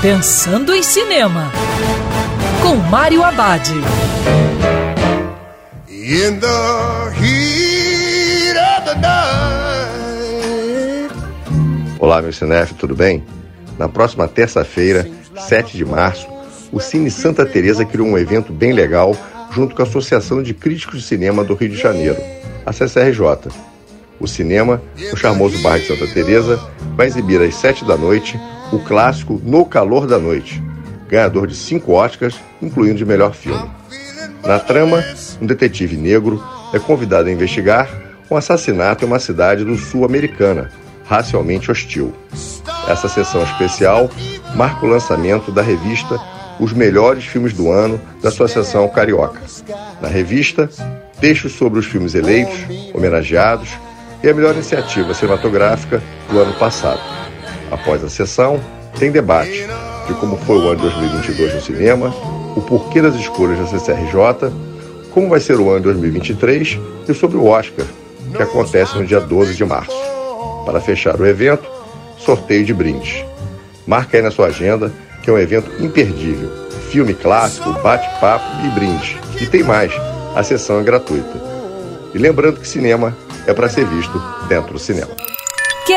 Pensando em Cinema, com Mário Abad. In the heat of the night. Olá, meu cinef, tudo bem? Na próxima terça-feira, 7 de março, o Cine Santa Teresa criou um evento bem legal junto com a Associação de Críticos de Cinema do Rio de Janeiro, a CCRJ. O cinema, o charmoso bairro de Santa Teresa, vai exibir às 7 da noite o clássico No Calor da Noite, ganhador de cinco Oscars, incluindo de melhor filme. Na trama, um detetive negro é convidado a investigar um assassinato em uma cidade do sul americana, racialmente hostil. Essa sessão especial marca o lançamento da revista Os Melhores Filmes do Ano da Associação Carioca. Na revista, textos sobre os filmes eleitos, homenageados e a melhor iniciativa cinematográfica do ano passado. Após a sessão, tem debate de como foi o ano de 2022 no cinema, o porquê das escolhas da CCRJ, como vai ser o ano de 2023 e sobre o Oscar, que acontece no dia 12 de março. Para fechar o evento, sorteio de brindes. Marca aí na sua agenda que é um evento imperdível. Filme clássico, bate-papo e brinde. E tem mais, a sessão é gratuita. E lembrando que cinema é para ser visto dentro do cinema.